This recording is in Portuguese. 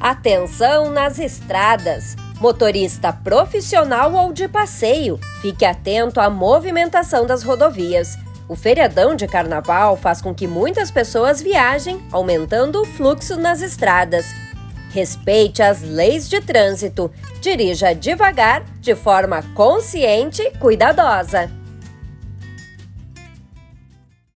Atenção nas estradas! Motorista profissional ou de passeio, fique atento à movimentação das rodovias. O feriadão de carnaval faz com que muitas pessoas viajem, aumentando o fluxo nas estradas. Respeite as leis de trânsito. Dirija devagar, de forma consciente e cuidadosa.